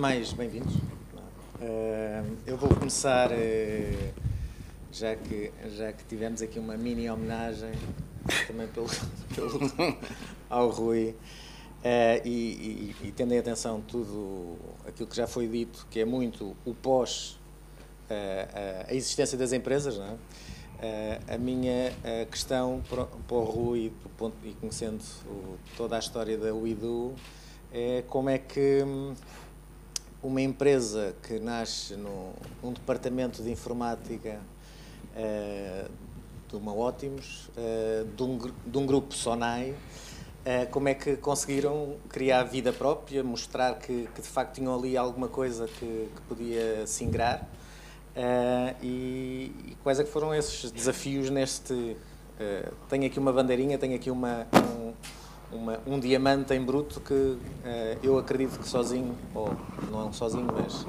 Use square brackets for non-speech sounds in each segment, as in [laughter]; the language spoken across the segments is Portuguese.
Mais, bem-vindos. Uh, eu vou começar, uh, já, que, já que tivemos aqui uma mini homenagem também pelo, [laughs] pelo, ao Rui, uh, e, e, e, tendo em atenção tudo aquilo que já foi dito, que é muito o pós a existência das empresas, não é? a minha questão para, para o Rui, ponto, e conhecendo toda a história da UIDU, é como é que hum, uma empresa que nasce num, departamento de informática uh, de uma Ótimos, uh, de, um, de um grupo Sonai, uh, como é que conseguiram criar vida própria, mostrar que, que de facto tinham ali alguma coisa que, que podia se ingrar? E, e, quais é que foram esses desafios neste... tenho aqui uma bandeirinha, tenho aqui uma, um, uma, um diamante em bruto que uh, eu acredito que sozinho, ou não sozinho, mas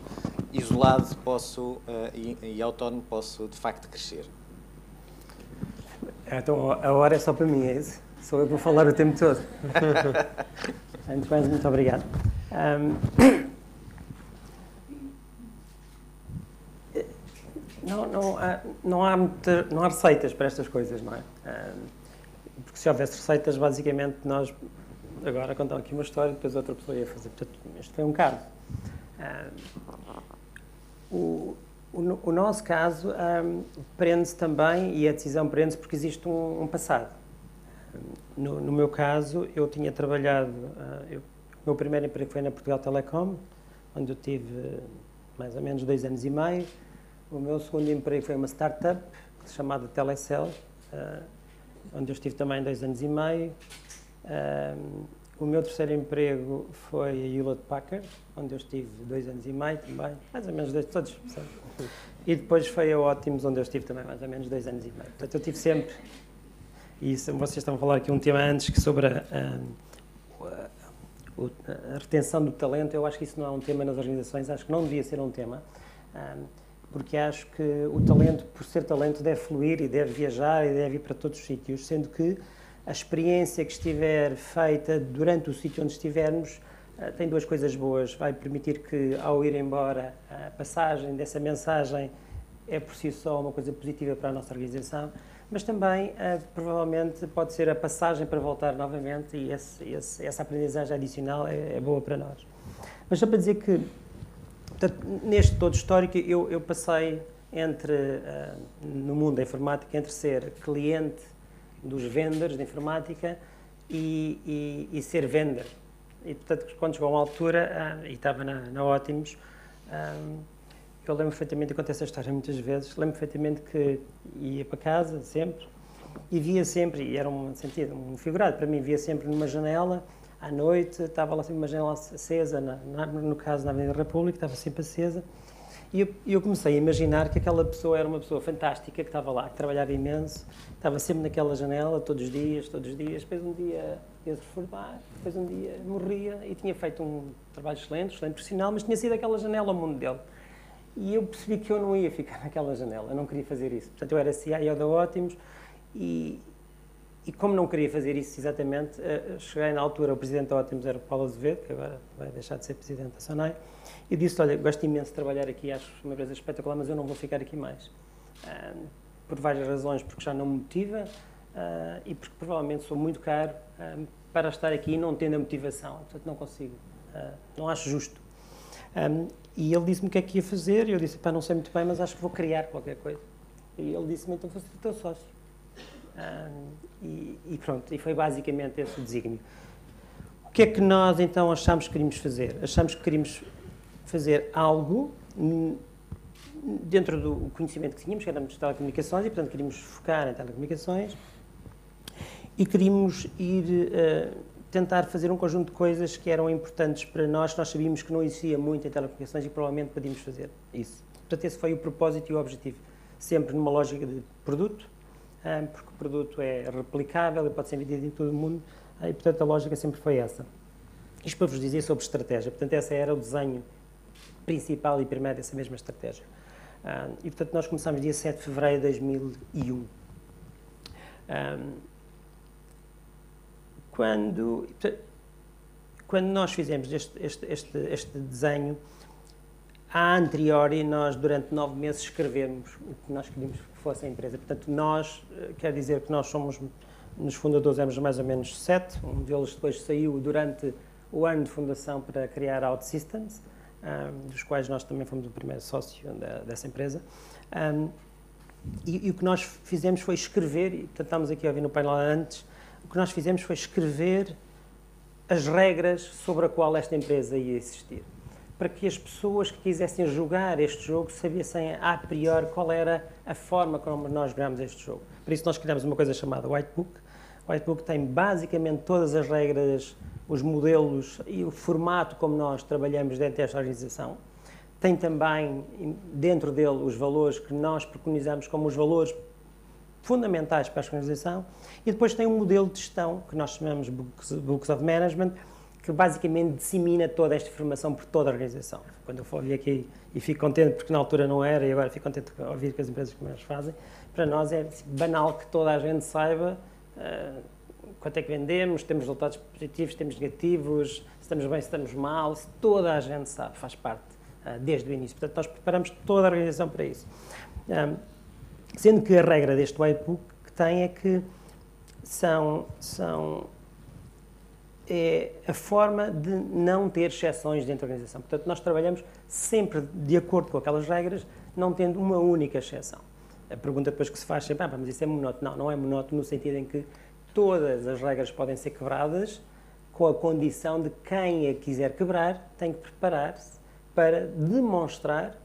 isolado posso uh, e, e, autónomo posso de facto crescer. Então a hora é só para mim, é isso? Sou eu que vou falar o tempo todo. [laughs] Antes mais, muito obrigado. Um, [coughs] não, não, há, não, há muita, não há receitas para estas coisas, não é? Um, se houvesse receitas, basicamente nós agora contamos aqui uma história, depois outra pessoa ia fazer. Portanto, este foi um caso. o, o, o, nosso caso um, prende-se também, e a decisão prende-se porque existe um, um passado. No, no, meu caso, eu tinha trabalhado, uh, eu, o meu primeiro emprego foi na Portugal Telecom, onde eu tive mais ou menos dois anos e meio. O meu segundo emprego foi uma startup chamada Telecel, onde eu estive também dois anos e meio. Um, o meu terceiro emprego foi a Hewlett Packard, onde eu estive dois anos e meio também, mais ou menos dois, todos. Sabe? E depois foi a Ótimos, onde eu estive também mais ou menos dois anos e meio. Portanto, eu tive sempre, e isso, vocês estão a falar aqui um tema antes, que sobre a, a, a, retenção do talento, eu acho que isso não é um tema nas organizações, acho que não devia ser um tema. Um, porque acho que o talento, por ser talento, deve fluir e deve viajar e deve ir para todos os sítios, sendo que a experiência que estiver feita durante o sítio onde estivermos eh, tem duas coisas boas. Vai permitir que, ao ir embora, a passagem dessa mensagem é por si só uma coisa positiva para a nossa organização, mas também eh, provavelmente pode ser a passagem para voltar novamente e esse, esse, essa aprendizagem adicional é, é boa para nós. Mas só para dizer que Portanto, neste todo histórico, eu, eu passei entre, uh, no mundo da informática, entre ser cliente dos vendors de informática e, e, e ser vender. E, portanto, quando chegou a uma altura, uh, e estava na, na Ótimos, um, eu lembro perfeitamente, eu conto essa história muitas vezes, lembro perfeitamente que ia para casa, sempre, e via sempre, e era um sentido, um figurado, para mim, via sempre numa janela à noite, estava lá sempre uma janela acesa, na, na, no caso na Avenida República, estava sempre acesa, e eu, eu, comecei a imaginar que aquela pessoa era uma pessoa fantástica, que estava lá, que trabalhava imenso, estava sempre naquela janela, todos os dias, todos os dias, depois um dia ia se reformar, depois um dia morria, e tinha feito um trabalho excelente, excelente profissional, mas tinha sido aquela janela ao mundo dele. E eu percebi que eu não ia ficar [laughs] naquela janela, eu não queria fazer isso. Portanto, eu era CIO da Ótimos, e, e como não queria fazer isso exatamente, uh, cheguei na altura, o presidente da Ótimos era o Paulo Azevedo, que agora vai deixar de ser presidente da Sonai, e disse, olha, gosto imenso de trabalhar aqui, acho uma empresa espetacular, mas eu não vou ficar aqui mais. Uh, por várias razões, porque já não me motiva uh, e porque provavelmente sou muito caro para estar aqui não tendo a motivação, portanto não consigo, não acho justo. E ele disse-me o que é que ia fazer, e eu disse, pá, não sei muito bem, mas acho que vou criar qualquer coisa. E ele disse-me, então vou ser teu sócio. Um, e, e, pronto, e foi basicamente esse o desígnio. O que é que nós então achamos que queríamos fazer? Achamos que queríamos fazer algo dentro do conhecimento que tínhamos, que éramos telecomunicações, e portanto queríamos focar em telecomunicações e queríamos ir uh, tentar fazer um conjunto de coisas que eram importantes para nós, nós sabíamos que não existia muito em telecomunicações e provavelmente podíamos fazer isso. Portanto, esse foi o propósito e o objetivo. Sempre numa lógica de produto, porque o produto é replicável e pode ser vendido em todo o mundo, e portanto a lógica sempre foi essa. Isto para vos dizer sobre estratégia, portanto esse era o desenho principal e primeiro dessa mesma estratégia. E portanto nós começámos dia 7 de fevereiro de 2001. Quando, quando nós fizemos este, este, este, este desenho, a anteriori, nós durante nove meses escrevemos o que nós queríamos que fosse a empresa. Portanto, nós, eh, quer dizer que nós somos, nos fundadores éramos mais ou menos sete, um deles depois saiu durante o ano de fundação para criar OutSystems, um, dos quais nós também fomos o primeiro sócio da, dessa empresa. Um, e, e, o que nós fizemos foi escrever, e portanto estamos aqui a ouvir no painel antes, o que nós fizemos foi escrever as regras sobre a qual esta empresa ia existir para que as pessoas que quisessem jogar este jogo sabessem a priori qual era a forma como nós jogamos este jogo. Por isso nós criamos uma coisa chamada Whitebook. O Whitebook tem basicamente todas as regras, os modelos e o formato como nós trabalhamos dentro desta organização. Tem também dentro dele os valores que nós preconizamos como os valores fundamentais para a organização e depois tem um modelo de gestão que nós chamamos Books, Books of Management, que basicamente dissemina toda esta informação por toda a organização. Quando eu ouvir aqui e fico contente porque na altura não era e agora fico contente de ouvir que as empresas que mais fazem, para nós é banal que toda a gente saiba uh, quanto é que vendemos, temos resultados positivos, temos negativos, se estamos bem, se estamos mal, se toda a gente sabe, faz parte uh, desde o início. Portanto, nós preparamos toda a organização para isso. Um, sendo que a regra deste whitebook que tem é que são, são é a forma de não ter exceções dentro da organização. Portanto, nós trabalhamos sempre de acordo com aquelas regras, não tendo uma única exceção. A pergunta depois que se faz sempre, ah, mas isso é monótono. Não, não é monótono no sentido em que todas as regras podem ser quebradas com a condição de quem a quiser quebrar tem que preparar-se para demonstrar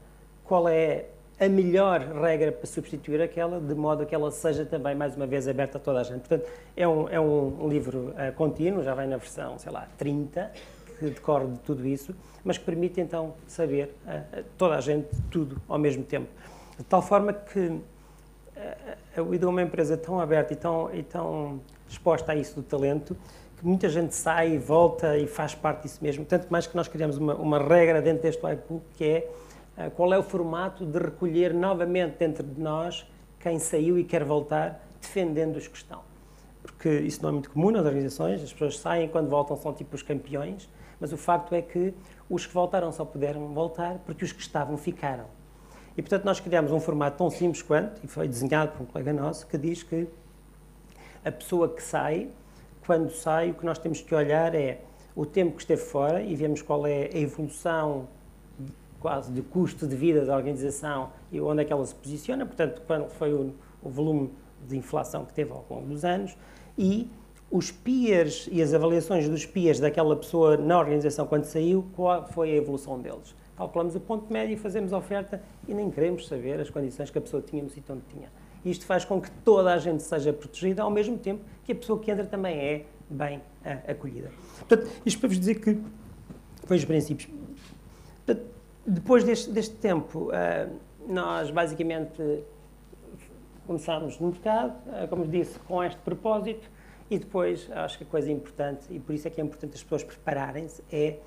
qual é a melhor regra para substituir aquela, de modo que ela seja também, mais uma vez, aberta a toda a gente. Portanto, é um, é um livro uh, contínuo, já vem na versão, sei lá, 30, que decorre de tudo isso, mas que permite então saber uh, toda a gente tudo ao mesmo tempo. De tal forma que uh, a é uma empresa tão aberta e tão, e tão exposta a isso do talento, que muita gente sai e volta e faz parte disso mesmo. Tanto mais que nós criamos uma, uma regra dentro deste iPool que é qual é o formato de recolher novamente dentro de nós quem saiu e quer voltar defendendo os que estão. Porque isso não é muito comum nas organizações, as pessoas saem quando voltam são tipo os campeões, mas o facto é que os que voltaram só puderam voltar porque os que estavam ficaram. E portanto nós criamos um formato tão simples quanto, e foi desenhado por um colega nosso, que diz que a pessoa que sai, quando sai, o que nós temos que olhar é o tempo que esteve fora e vemos qual é a evolução quase de custo de vida da organização e onde é que ela se posiciona, portanto, quando foi o, o volume de inflação que teve ao longo dos anos e os peers e as avaliações dos peers daquela pessoa na organização quando saiu, qual foi a evolução deles. Calculamos o ponto médio e fazemos a oferta e nem queremos saber as condições que a pessoa tinha no sítio onde tinha. Isto faz com que toda a gente seja protegida, ao mesmo tempo que a pessoa que entra também é bem uh, acolhida. Portanto, isto para vos dizer que foi os princípios. Depois deste, deste tempo, uh, nós basicamente começámos no mercado, uh, como disse, com este propósito, e depois acho que a coisa importante, e por isso é que é importante as pessoas prepararem-se, é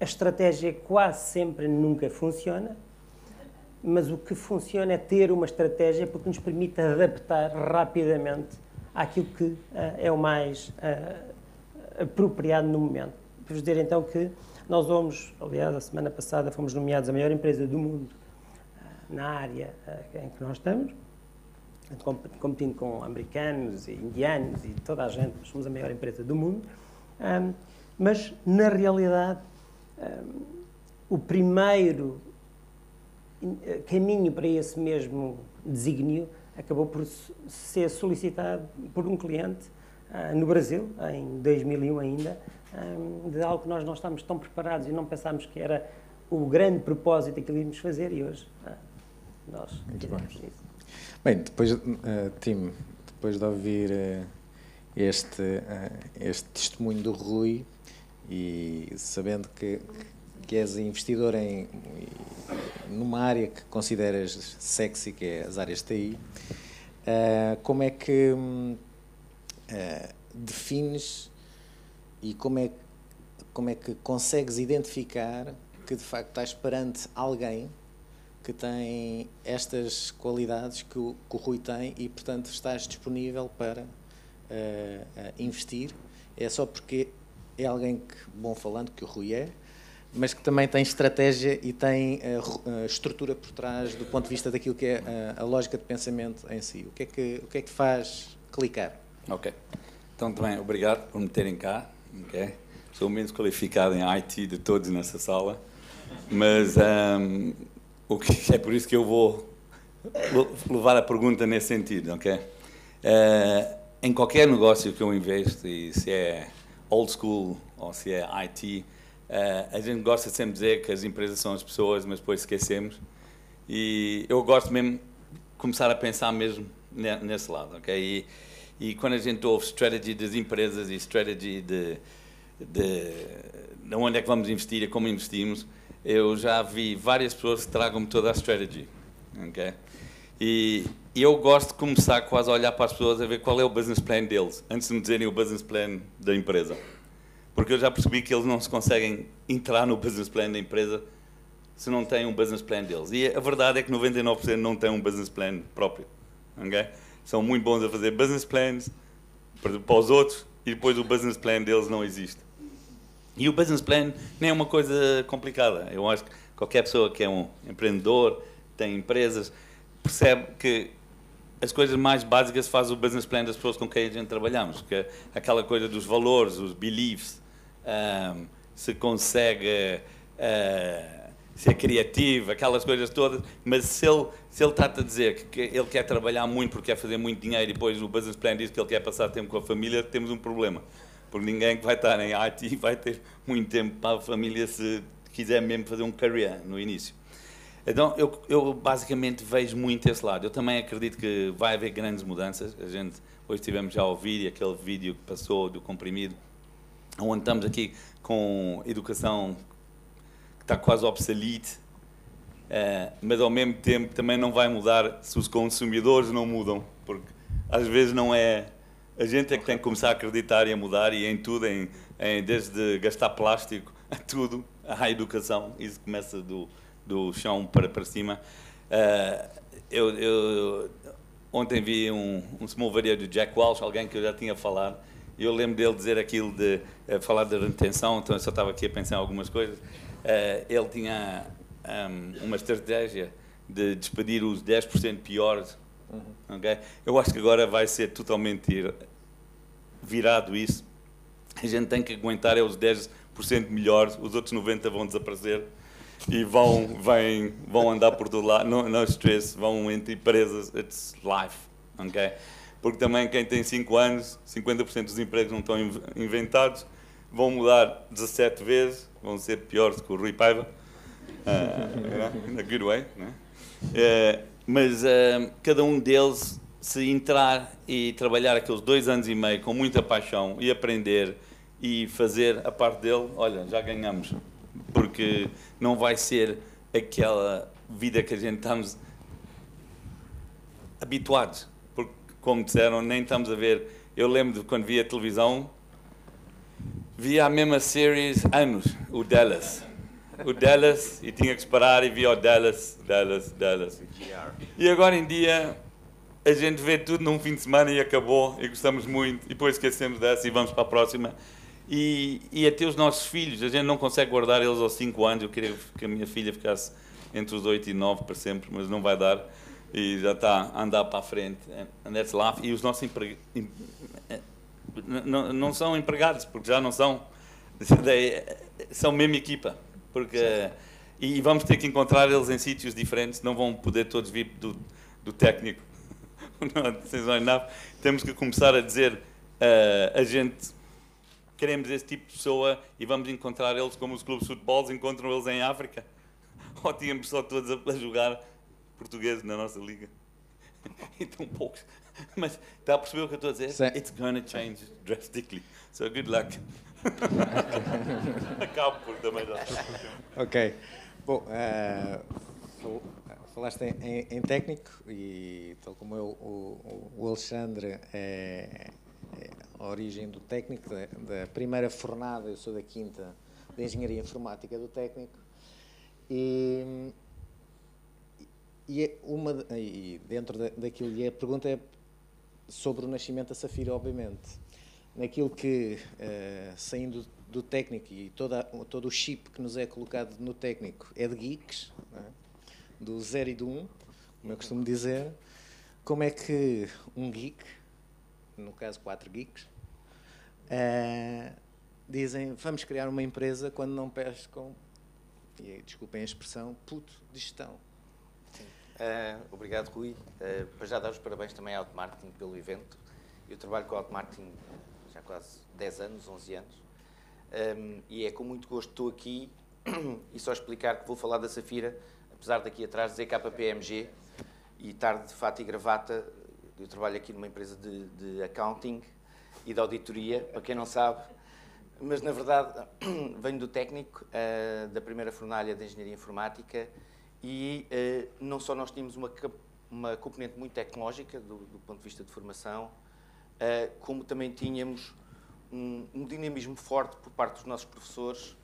a estratégia quase sempre nunca funciona, mas o que funciona é ter uma estratégia porque nos permite adaptar rapidamente àquilo que uh, é o mais apropriado no momento. Vos dizer então que nós vamos, aliás, a semana passada fomos nomeados a maior empresa do mundo uh, na área uh, em que nós estamos, competindo com americanos e indianos e toda a gente, somos a maior empresa do mundo. Mas, na realidade, o primeiro eh, caminho para esse mesmo desígnio acabou por ser solicitado por um cliente no Brasil, em 2001 ainda, de algo que nós não estamos tão preparados e não pensámos que era o grande propósito que íamos fazer e hoje ah, nós Muito bem. isso. Bem, depois, uh, Tim, depois de ouvir uh, este, uh, este testemunho do Rui e sabendo que, que és investidor em numa área que consideras sexy, que é as áreas TI, como é que defines e como é, como é que consegues identificar que de facto estás perante alguém que tem estas qualidades que o, que o Rui tem e, portanto, estás disponível para uh, uh, investir. É só porque é alguém que, bom falando, que o Rui é, mas que também tem estratégia e tem uh, estrutura por trás do ponto de vista daquilo que é a, a lógica de pensamento em si. O que é que, o que, é que faz clicar? Ok. Então, também, obrigado por me terem cá. Okay. Sou o menos qualificado em IT de todos nessa sala, mas um, o que, é por isso que eu vou levar a pergunta nesse sentido? Uh, em qualquer negócio que eu investo, e se é old school ou se é IT, Uh, a gente gosta sempre de dizer que as empresas são as pessoas, mas depois esquecemos. E eu gosto mesmo começar a pensar mesmo nesse lado? E, e quando a gente ouve strategy das empresas e strategy de, de, de onde é que vamos investir e como investimos, eu já vi várias pessoas que tragam-me toda a strategy, ok? E, e eu gosto de começar quase a olhar para as pessoas a ver qual é o business plan deles, antes de me dizerem o business plan da empresa porque eu já percebi que eles não se conseguem entrar no business plan da empresa se não têm um business plan deles. E a verdade é que 99% não têm um business plan próprio. Okay? São muito bons a fazer business plans para os outros e depois o business plan deles não existe. E o business plan nem é uma coisa complicada. Eu acho que qualquer pessoa que é um empreendedor, tem empresas, percebe que as coisas mais básicas faz o business plan das pessoas com quem a gente trabalhamos, que é aquela coisa dos valores, os beliefs, um, se consegue uh, ser criativo, aquelas coisas todas, mas se ele, se ele está-te a dizer que, ele quer trabalhar muito porque quer fazer muito dinheiro e depois o business plan diz que ele quer passar tempo com a família, temos um problema. Porque ninguém que vai estar em IT vai ter muito tempo para a família se quiser mesmo fazer um career no início. Então, eu, eu basicamente vejo muito esse lado. Eu também acredito que vai haver grandes mudanças. A gente, hoje tivemos já a ouvir aquele vídeo que passou do comprimido, onde estamos aqui com educação que está quase obsolete, uh, mas ao mesmo tempo também não vai mudar se os consumidores não mudam, porque às vezes não é a gente é que tem que começar a acreditar e a mudar e em tudo, em, em desde gastar plástico a tudo, à educação, isso começa do, do chão para, para cima. Uh, eu, eu, ontem vi um, um small video do Jack Walsh, alguém que eu já tinha falado, eu lembro dele dizer aquilo de uh, falar de retenção, então eu só estava aqui a pensar em algumas coisas. Uh, ele tinha um, uma estratégia de despedir os 10% piores. Uhum. Okay? Eu acho que agora vai ser totalmente virado isso. A gente tem que aguentar é os 10% melhores, os outros 90% vão desaparecer e vão, vêm, vão andar por todo lado, não, não stress, vão entre empresas, it's life. Okay? porque também quem tem 5 anos, 50% dos empregos não estão inventados, vão mudar 17 vezes, vão ser piores que o Rui Paiva, uh, [laughs] good way, né? uh, mas uh, cada um deles, se entrar e trabalhar aqueles dois anos e meio com muita paixão e aprender e fazer a parte dele, olha, já ganhamos, porque não vai ser aquela vida que a gente estamos habituados como disseram, nem estamos a ver. Eu lembro de quando via a televisão, via a mesma series anos, o Dallas. O Dallas, e tinha que esperar e via o Dallas, Dallas, Dallas. E agora em dia, a gente vê tudo num fim de semana e acabou, e gostamos muito, e depois esquecemos dessa e vamos para a próxima. E, e até os nossos filhos, a gente não consegue guardar eles aos 5 anos. Eu queria que a minha filha ficasse entre os 8 e 9 para sempre, mas não vai dar e já está a andar para a frente. And that's life. E os nossos empregados não, não são empregados, porque já não são. [laughs] São mesmo equipa. Porque, e vamos ter que encontrar eles em sítios diferentes, não vão poder todos vir do, do técnico. [laughs] Não, Temos que começar a dizer uh, a gente queremos esse tipo de pessoa e vamos encontrar eles como os clubes de futebol encontram eles em África. [laughs] Ou tínhamos só todos a, a jogar portugueses na nossa liga. [laughs] e tão poucos. Mas está a perceber o que eu estou a dizer? Sim. It's gonna change drastically. So good luck. [laughs] Acabo por também já. Ok. Bom, uh, falaste em, em, técnico e tal como eu, o, o Alexandre é, é, a origem do técnico, da, da, primeira fornada, eu sou da quinta, da Engenharia Informática do técnico e e, é uma, e dentro da, daquilo, e a pergunta é sobre o nascimento da Safira, obviamente. naquilo que, uh, saindo do técnico e toda, todo o chip que nos é colocado no técnico é de geeks, é? do 0 e do 1, um, como eu costumo dizer, como é que um geek, no caso quatro geeks, uh, dizem vamos criar uma empresa quando não pescam, e desculpem a expressão, puto de gestão. Uh, obrigado, Rui. Uh, para já dar os parabéns também ao Marketing pelo evento. Eu trabalho com o Marketing já há quase 10 anos, 11 anos, um, e é com muito gosto que estou aqui [clears throat] e só explicar que vou falar da Safira, apesar daqui atrás dizer KPMG e estar de fato e gravata. Eu trabalho aqui numa empresa de, de accounting e de auditoria, para quem não sabe, mas na verdade [clears throat] venho do técnico, uh, da primeira fornalha de Engenharia Informática e uh, não só nós tínhamos uma, uma componente muito tecnológica do, do ponto de vista de formação, uh, como também tínhamos um, um, dinamismo forte por parte dos nossos professores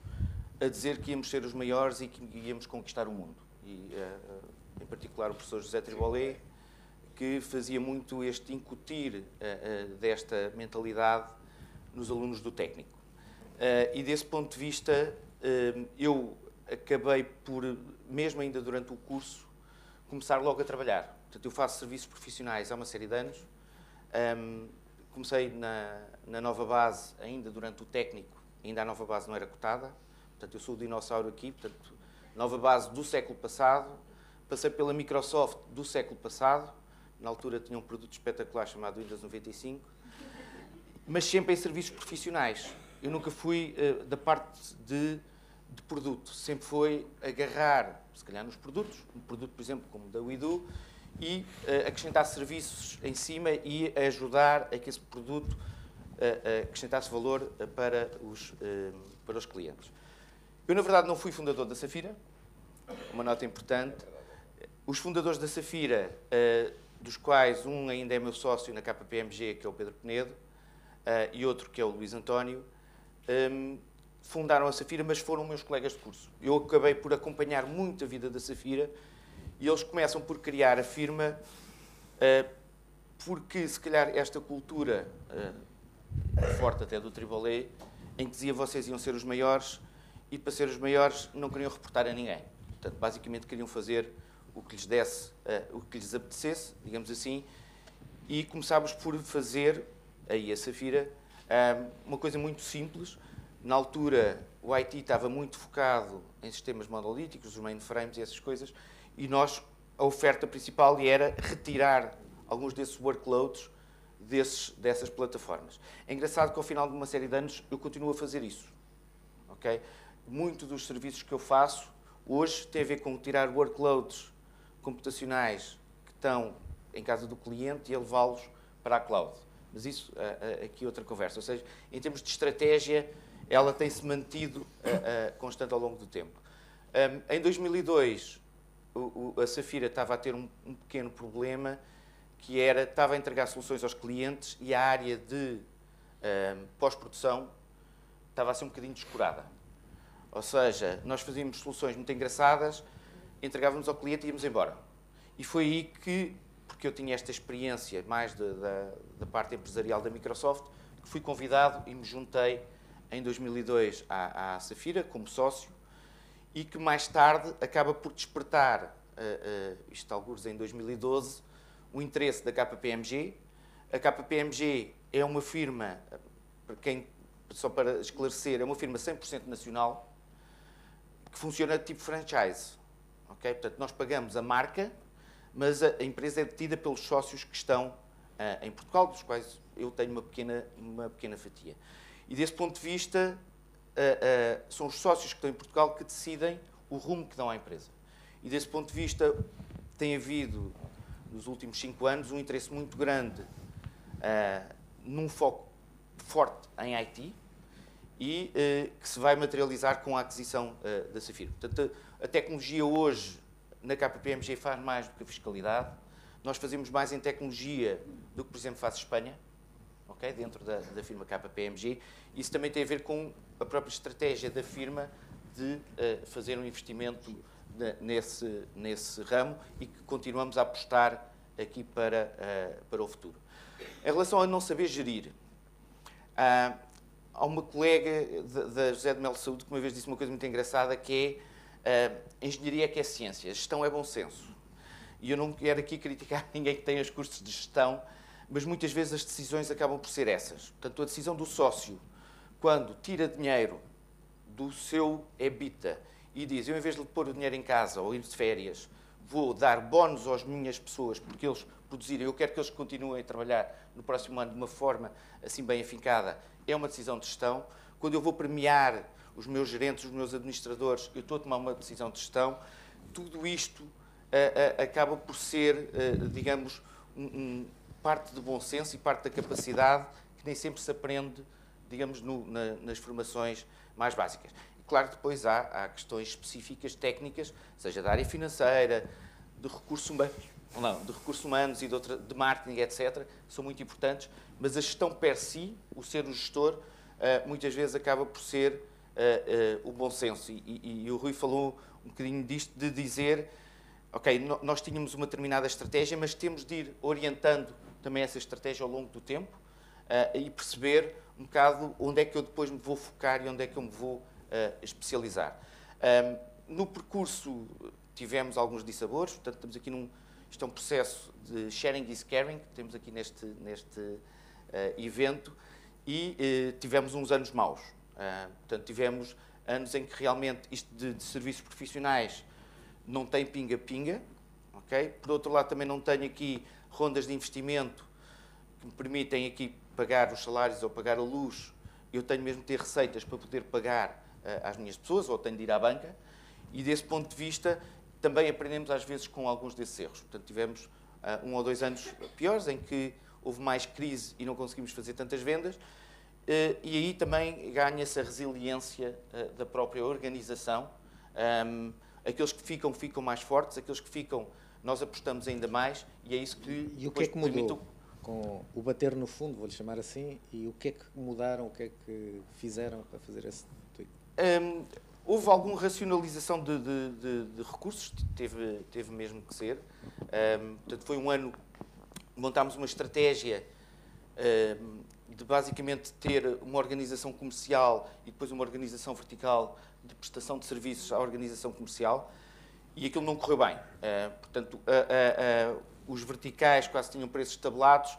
a dizer que íamos ser os maiores e que íamos conquistar o mundo. E, em particular, o professor José Tribolé, que fazia muito este incutir desta mentalidade nos alunos do técnico. E desse ponto de vista, eu acabei por, mesmo ainda durante o curso, começar logo a trabalhar. Portanto, eu faço serviços profissionais há uma série de anos. Um, comecei na, na nova base ainda durante o técnico, ainda a nova base não era cotada. Portanto, eu sou o dinossauro aqui, portanto, nova base do século passado. Passei pela Microsoft do século passado. Na altura tinha um produto espetacular chamado Windows 95. Mas sempre em serviços profissionais eu nunca fui uh, da parte de, de, produto, sempre foi agarrar, se calhar nos produtos, um produto, por exemplo, como da WeDo, e uh, acrescentar serviços em cima e ajudar a que esse produto uh, acrescentasse valor para os, para os clientes. Eu, na verdade, não fui fundador da Safira, uma nota importante. Os fundadores da Safira, dos quais um ainda é meu sócio na KPMG, que é o Pedro Penedo, e outro que é o Luís António, fundaram a Safira, mas foram meus colegas de curso. Eu acabei por acompanhar muito a vida da Safira e eles começam por criar a firma uh, porque, se calhar, esta cultura uh, forte até do Tribolé, em que dizia vocês iam ser os maiores e, para ser os maiores, não queriam reportar a ninguém. Portanto, basicamente, queriam fazer o que lhes desse, uh, o que lhes apetecesse, digamos assim, e começámos por fazer, aí a Safira, uma coisa muito simples. Na altura, o IT estava muito focado em sistemas monolíticos, os mainframes e essas coisas, e nós, a oferta principal era retirar alguns desses workloads desses, dessas plataformas. É engraçado que ao final de uma série de anos eu continuo a fazer isso. Okay? Muito dos serviços que eu faço hoje tem a ver com tirar workloads computacionais que estão em casa do cliente e levá-los para a cloud. Mas isso, aqui outra conversa. Ou seja, em termos de estratégia, ela tem-se mantido constante ao longo do tempo. em 2002, a Safira estava a ter um, pequeno problema, que era, estava a entregar soluções aos clientes e a área de pós-produção estava a ser um bocadinho descurada. Ou seja, nós fazíamos soluções muito engraçadas, entregávamos ao cliente e íamos embora. E foi aí que porque eu tinha esta experiência mais da, da parte empresarial da Microsoft, que fui convidado e me juntei em 2002 à, à Safira como sócio e que mais tarde acaba por despertar, uh, uh, isto alguns em 2012, o interesse da KPMG. A KPMG é uma firma, para quem, só para esclarecer, é uma firma 100% nacional que funciona tipo franchise. Okay? Portanto, nós pagamos a marca mas a, empresa é detida pelos sócios que estão uh, em Portugal, dos quais eu tenho uma pequena, uma pequena fatia. E desse ponto de vista, uh, uh, são os sócios que estão em Portugal que decidem o rumo que dão à empresa. E desse ponto de vista, tem havido, nos últimos cinco anos, um interesse muito grande num foco forte em IT e que se vai materializar com a aquisição da Safir. Portanto, a tecnologia hoje na KPMG faz mais do que a fiscalidade. Nós fazemos mais em tecnologia do que, por exemplo, faz Espanha, okay? dentro da, da firma KPMG. Isso também tem a ver com a própria estratégia da firma de uh, fazer um investimento de, nesse, nesse ramo e que continuamos a apostar aqui para, uh, para o futuro. Em relação a não saber gerir, há, há uma colega da José de Melo Saúde que uma vez disse uma coisa muito engraçada que é uh, engenharia é que é ciência, gestão é bom senso. E eu não quero aqui criticar [laughs] ninguém que tenha os cursos de gestão, mas muitas vezes as decisões acabam por ser essas. Portanto, a decisão do sócio, quando tira dinheiro do seu EBITDA e diz, eu em vez de pôr o dinheiro em casa ou ir de férias, vou dar bónus às minhas pessoas porque eles produzirem, eu quero que eles continuem a trabalhar no próximo ano de uma forma assim bem afincada, é uma decisão de gestão. Quando eu vou premiar os meus gerentes, os meus administradores, eu estou a tomar uma decisão de gestão. Tudo isto uh, uh, acaba por ser, uh, digamos, um, parte de bom senso e parte da capacidade que nem sempre se aprende, digamos, no, na, nas formações mais básicas. E claro, depois há, há questões específicas, técnicas, seja da área financeira, de recursos humanos, não, de recursos humanos e de, outra, de marketing, etc., são muito importantes, mas a gestão per si, o ser o gestor, uh, muitas vezes acaba por ser uh, uh, o bom senso. E, e, e, o Rui falou um bocadinho disto, de dizer, ok, nós tínhamos uma determinada estratégia, mas temos de ir orientando também essa estratégia ao longo do tempo e perceber um bocado onde é que eu depois me vou focar e onde é que eu me vou especializar. no percurso tivemos alguns dissabores, portanto estamos aqui num, isto é um processo de sharing is caring que temos aqui neste, neste uh, evento e uh, tivemos uns anos maus. Uh, portanto, tivemos anos em que realmente isto de, de serviços profissionais não tem pinga-pinga. Okay? Por outro lado, também não tenho aqui rondas de investimento que me permitem aqui pagar os salários ou pagar a luz. Eu tenho mesmo de ter receitas para poder pagar às minhas pessoas ou tenho de ir à banca. E desse ponto de vista, também aprendemos às vezes com alguns desses erros. Portanto, tivemos uh, um ou dois anos piores em que houve mais crise e não conseguimos fazer tantas vendas. Uh, e aí também ganha-se a resiliência uh, da própria organização. Um, aqueles que ficam, ficam mais fortes, aqueles que ficam, nós apostamos ainda mais e é isso que. E o que é que mudou? Permitiu... Com o bater no fundo, vou-lhe chamar assim, e o que é que mudaram, o que é que fizeram para fazer esse tweet? Um, Houve alguma racionalização de, de, de, de, recursos, teve, teve mesmo que ser. Um, portanto, foi um ano, montámos uma estratégia um, de basicamente ter uma organização comercial e depois uma organização vertical de prestação de serviços à organização comercial e aquilo não correu bem. Uh, portanto, uh, os verticais quase tinham preços tabelados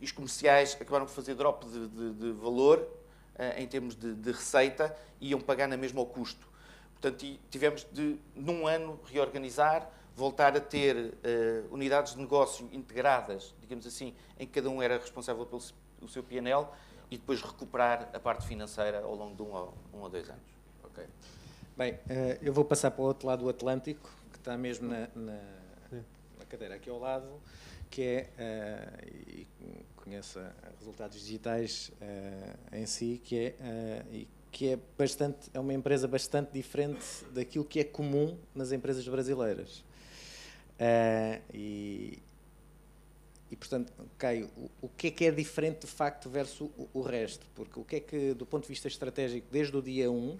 e os comerciais acabaram por fazer drop de, de valor eh, em termos de, de, receita, iam pagar na mesma ao custo. Portanto, tivemos de, num ano, reorganizar, voltar a ter uh, unidades de negócio integradas, digamos assim, em que cada um era responsável pelo o seu PNL e depois recuperar a parte financeira ao longo de um ou, um dois anos. Okay. Bem, uh, eu vou passar para o outro lado do Atlântico, que está mesmo na, na, na cadeira aqui ao lado, que é, uh, e conheça resultados digitais uh, em si, que é, que é bastante, é uma empresa bastante diferente daquilo que é comum nas empresas brasileiras. e, e, portanto, Caio, o, o, que é que é diferente de facto versus o, o, resto? Porque o que é que, do ponto de vista estratégico, desde o dia 1,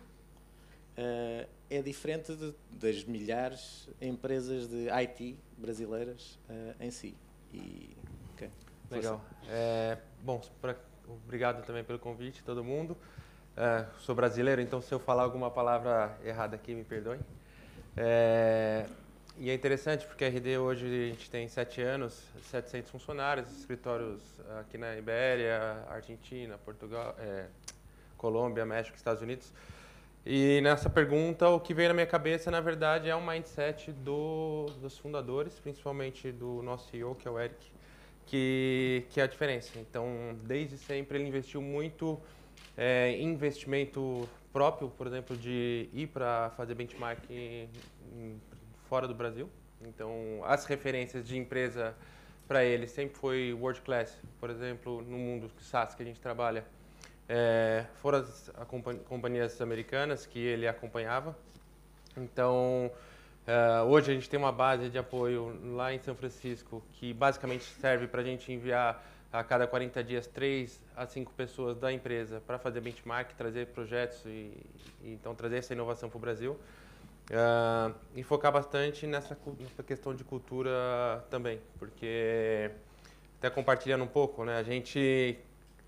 é diferente de, das milhares de empresas de IT brasileiras em si? E, okay. Legal. É, bom, pra, obrigado também pelo convite, todo mundo. É, sou brasileiro, então se eu falar alguma palavra errada aqui, me perdoem. É, e é interessante porque a RD hoje a gente tem sete anos, 700 funcionários, escritórios aqui na Ibéria, Argentina, Portugal, é, Colômbia, México, Estados Unidos. E nessa pergunta, o que veio na minha cabeça, na verdade, é um mindset do, dos fundadores, principalmente do nosso CEO, que é o Eric, que, que é a diferença. Então, desde sempre, ele investiu muito é, em investimento próprio, por exemplo, de ir para fazer benchmark fora do Brasil. Então, as referências de empresa para ele sempre foi world class, por exemplo, no mundo SaaS que a gente trabalha é, as companhias americanas que ele acompanhava. Então, é, hoje a gente tem uma base de apoio lá em São Francisco que basicamente serve para a gente enviar a cada 40 dias três a cinco pessoas da empresa para fazer benchmark, trazer projetos e, e, então trazer essa inovação para o Brasil. Uh, e focar bastante nessa, nessa questão de cultura também, porque até compartilhando um pouco, né, a gente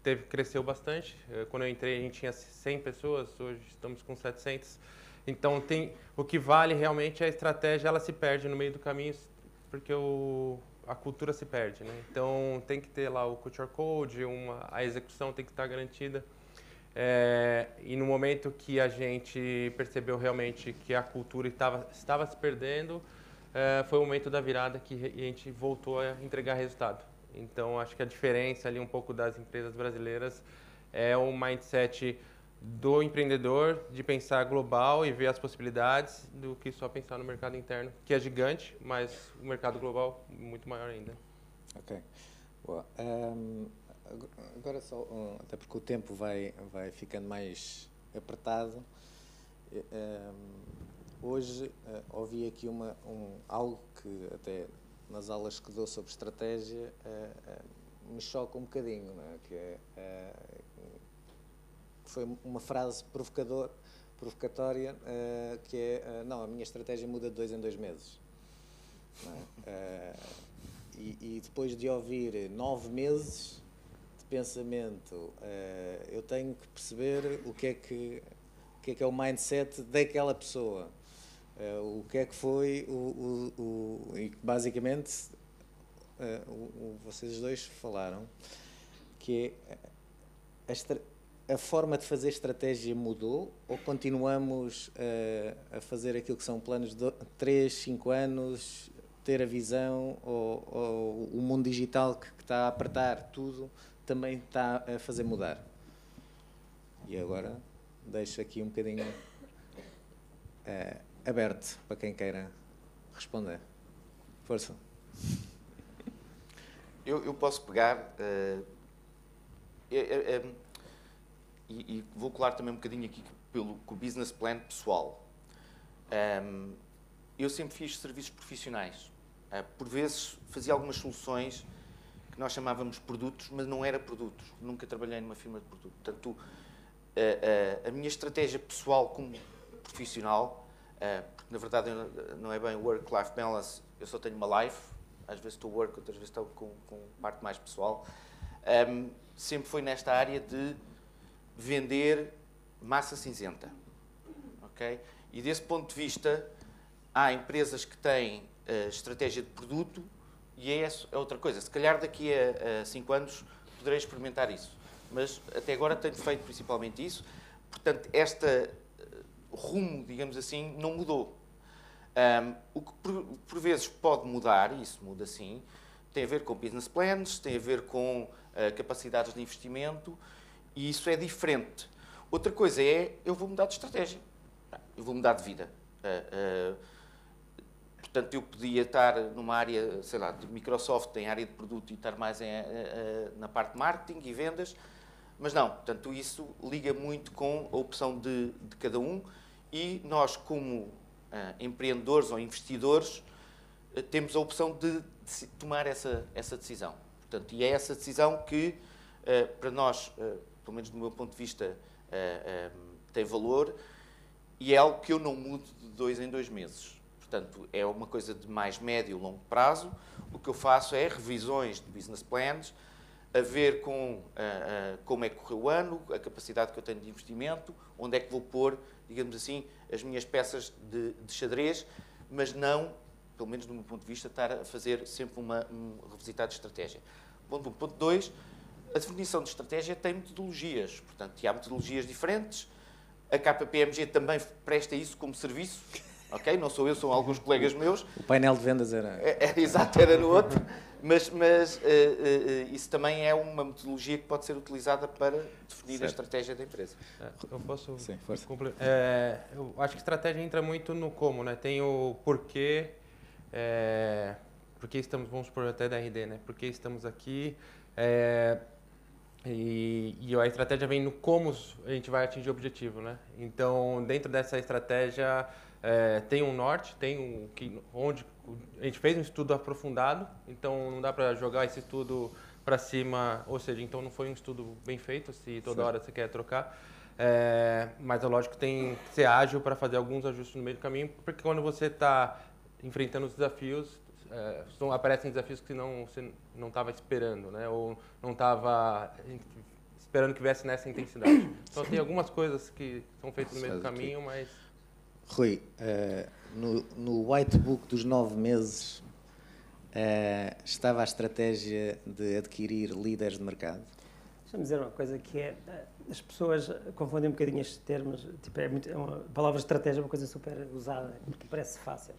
teve cresceu bastante. Eh, quando eu entrei, a gente tinha 100 pessoas, hoje estamos com 700. Então, tem, o que vale realmente é a estratégia, ela se perde no meio do caminho, porque o, a cultura se perde. Né? Então, tem que ter lá o culture code, uma, a execução tem que estar garantida. É, e no momento que a gente percebeu realmente que a cultura estava, estava se perdendo, é, foi o momento da virada que a gente voltou a entregar resultado. Então, acho que a diferença ali um pouco das empresas brasileiras é o mindset do empreendedor de pensar global e ver as possibilidades do que só pensar no mercado interno, que é gigante, mas o mercado global muito maior ainda. Ok. Boa. Um, agora só, até porque o tempo vai, vai ficando mais apertado. Um, hoje uh, ouvi aqui uma, um, algo que até nas aulas que dou sobre estratégia uh, uh, me choca um bocadinho, é? que é, foi uma frase provocador, provocatória, que é, não, a minha estratégia muda de dois em dois meses. É? [laughs] E, e, depois de ouvir nove meses, pensamento, uh, eu tenho que perceber o que é que, o que, é, que é o mindset daquela pessoa. Uh, o que é que foi o, o, o basicamente uh, o, vocês dois falaram que é a, a, forma de fazer estratégia mudou ou continuamos a fazer aquilo que são planos de 3, 5 anos, ter a visão ou, ou o mundo digital que, que está a apertar tudo também está a fazer mudar. E agora deixo aqui um bocadinho uh, aberto para quem queira responder. Força. Eu, eu posso pegar uh, é, é, é, e, e, vou colar também um bocadinho aqui pelo com o business plan pessoal. Um, eu sempre fiz serviços profissionais. Uh, por vezes fazia algumas soluções que nós chamávamos produtos, mas não era produtos. Nunca trabalhei numa firma de produto. Portanto, a, a, a minha estratégia pessoal como profissional, porque na verdade não é bem work-life balance, eu só tenho uma life, às vezes estou work, outras vezes estou com, com parte mais pessoal, um, sempre foi nesta área de vender massa cinzenta. ok? E desse ponto de vista, há empresas que têm uh, estratégia de produto e é, é outra coisa. Se calhar daqui a 5 anos poderei experimentar isso. Mas até agora tenho feito principalmente isso. Portanto, este eh, rumo, digamos assim, não mudou. Um, o que por, por, vezes pode mudar, e isso muda sim, tem a ver com business plans, tem a ver com uh, capacidades de investimento, e isso é diferente. Outra coisa é, eu vou mudar de estratégia, eu vou mudar de vida. Uh, uh, Portanto, eu podia estar numa área, sei lá, de Microsoft, em área de produto e estar mais em, na parte de marketing e vendas, mas não. Portanto, isso liga muito com a opção de, de cada um e nós, como uh, empreendedores ou investidores, uh, temos a opção de, de, tomar essa, essa decisão. Portanto, e é essa decisão que, para nós, pelo menos do meu ponto de vista, tem valor e é algo que eu não mudo de dois em dois meses. Portanto, é uma coisa de mais médio e longo prazo. O que eu faço é revisões de business plans, a ver com uh, uh, como é que correu o ano, a capacidade que eu tenho de investimento, onde é que vou pôr, digamos assim, as minhas peças de, de xadrez, mas não, pelo menos do meu ponto de vista, estar a fazer sempre uma, um revisitar de estratégia. Ponto 1. Um. Ponto 2. A definição de estratégia tem metodologias, portanto, há metodologias diferentes. A KPMG também presta isso como serviço ok? Não sou eu, são alguns colegas meus. O painel de vendas era... É, é, exato, era no outro, [laughs] mas, mas uh, uh, isso também é uma metodologia que pode ser utilizada para definir certo. a estratégia da empresa. É, eu posso... Sim, força. É, eu acho que estratégia entra muito no como, né? Tem o porquê, é, porque estamos, vamos por até da RD, né? Porque estamos aqui... É, e, e, a estratégia vem no como a gente vai atingir o objetivo, né? Então, dentro dessa estratégia, é, tem um norte, tem um que onde a gente fez um estudo aprofundado, então não dá para jogar esse estudo para cima, ou seja, então não foi um estudo bem feito se toda hora você quer trocar. É, mas é lógico que tem que ser ágil para fazer alguns ajustes no meio do caminho, porque quando você está enfrentando os desafios, é, aparecem desafios que não, você não estava esperando, né? ou não estava esperando que viesse nessa intensidade. Então tem algumas coisas que são feitas no meio do caminho, mas... Rui, uh, no, no white book dos nove meses uh, estava a estratégia de adquirir líderes de mercado? Deixa-me dizer uma coisa que é, as pessoas confundem um bocadinho estes termos, tipo, é, muito, é uma a palavra estratégia é uma coisa super usada, porque parece fácil,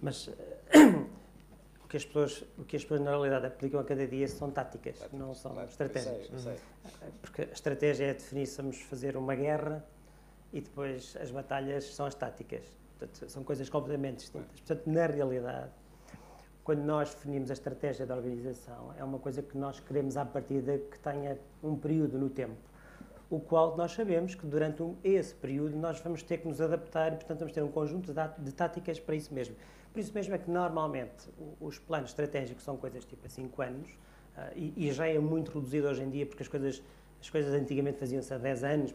mas [coughs] o que as pessoas, o que as pessoas na realidade aplicam a cada dia são táticas, táticas não são claro, estratégias. Eu sei, eu sei. Porque a estratégia é definir se vamos fazer uma guerra e depois as batalhas são as táticas. Portanto, são coisas completamente distintas. Portanto, na realidade, quando nós definimos a estratégia da organização, é uma coisa que nós queremos à partida que tenha um período no tempo, o qual nós sabemos que durante esse período nós vamos ter que nos adaptar e, portanto, vamos ter um conjunto de, táticas para isso mesmo. Por isso mesmo é que normalmente os planos estratégicos são coisas tipo a 5 anos e, e, já é muito reduzido hoje em dia porque as coisas, as coisas antigamente faziam-se há 10 anos,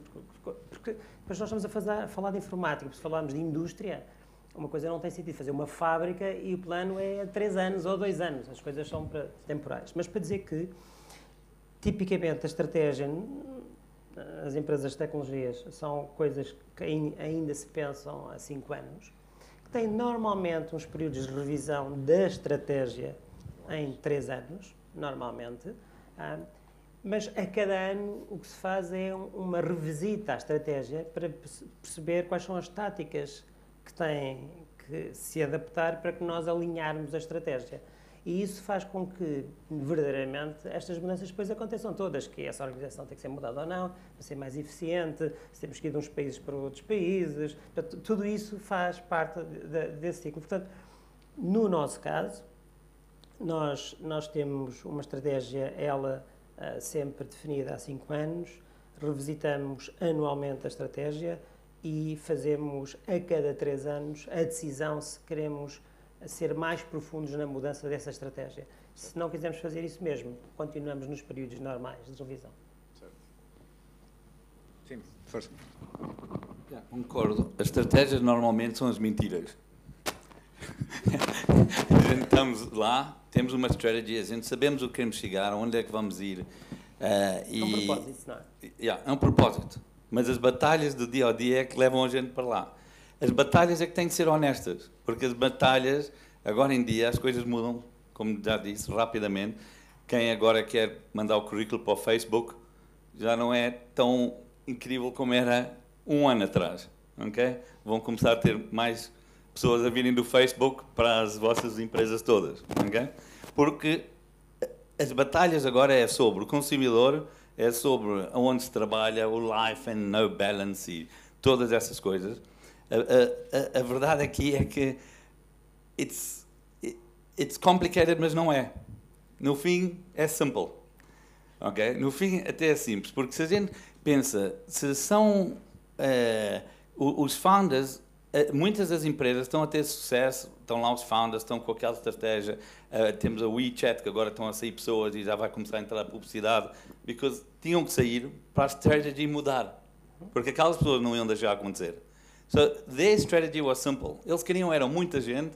porque, depois nós estamos a, fazer, a falar de informática, se falarmos de indústria, uma coisa não tem sentido fazer uma fábrica e o plano é a 3 anos ou 2 anos, as coisas são para, temporais. Mas para dizer que, tipicamente, a estratégia, as empresas de tecnologias, são coisas que ainda se pensam há 5 anos, tem normalmente uns períodos de revisão da estratégia em três anos, normalmente, ah, mas a cada ano o que se faz é uma revisita à estratégia para perceber quais são as táticas que têm que se adaptar para que nós alinharmos a estratégia. E isso faz com que, verdadeiramente, estas mudanças depois aconteçam todas, que essa organização tem que ser mudada ou não, para ser mais eficiente, se temos que ir de uns países para outros países, portanto, tudo isso faz parte de, desse ciclo. Portanto, no nosso caso, nós, nós temos uma estratégia, ela sempre definida há cinco anos, revisitamos anualmente a estratégia e fazemos a cada três anos a decisão se queremos ser mais profundos na mudança dessa estratégia. Se não quisermos fazer isso mesmo, continuamos nos períodos normais de revisão. Certo. Sim, força. concordo. As estratégias normalmente são as mentiras. [laughs] a gente estamos lá, temos uma estratégia, a gente sabemos o que queremos chegar, onde é que vamos ir. Uh, é um e, propósito, não é? Yeah, é um propósito. Mas as batalhas do dia a dia é que levam a gente para lá. As batalhas é que têm de ser honestas, porque as batalhas, agora em dia, as coisas mudam, como já disse, rapidamente. Quem agora quer mandar o currículo para o Facebook já não é tão incrível como era um ano atrás. Okay? Vão começar a ter mais pessoas a virem do Facebook para as vossas empresas todas. Okay? Porque as batalhas agora é sobre o consumidor, é sobre onde se trabalha, o life and no balance e todas essas coisas. A, a, a, verdade aqui é que it's, it's complicated, mas não é. No fim, é simple. ok? No fim, até é simples, porque se a gente pensa, se são uh, os founders, muitas das empresas estão a ter sucesso, estão lá os founders, estão com aquela estratégia, uh, temos a WeChat, que agora estão a sair pessoas e já vai começar a entrar a publicidade, porque tinham que sair para a estratégia mudar, porque aquelas pessoas não iam deixar acontecer. So their strategy was simple. Eles queriam era muita gente.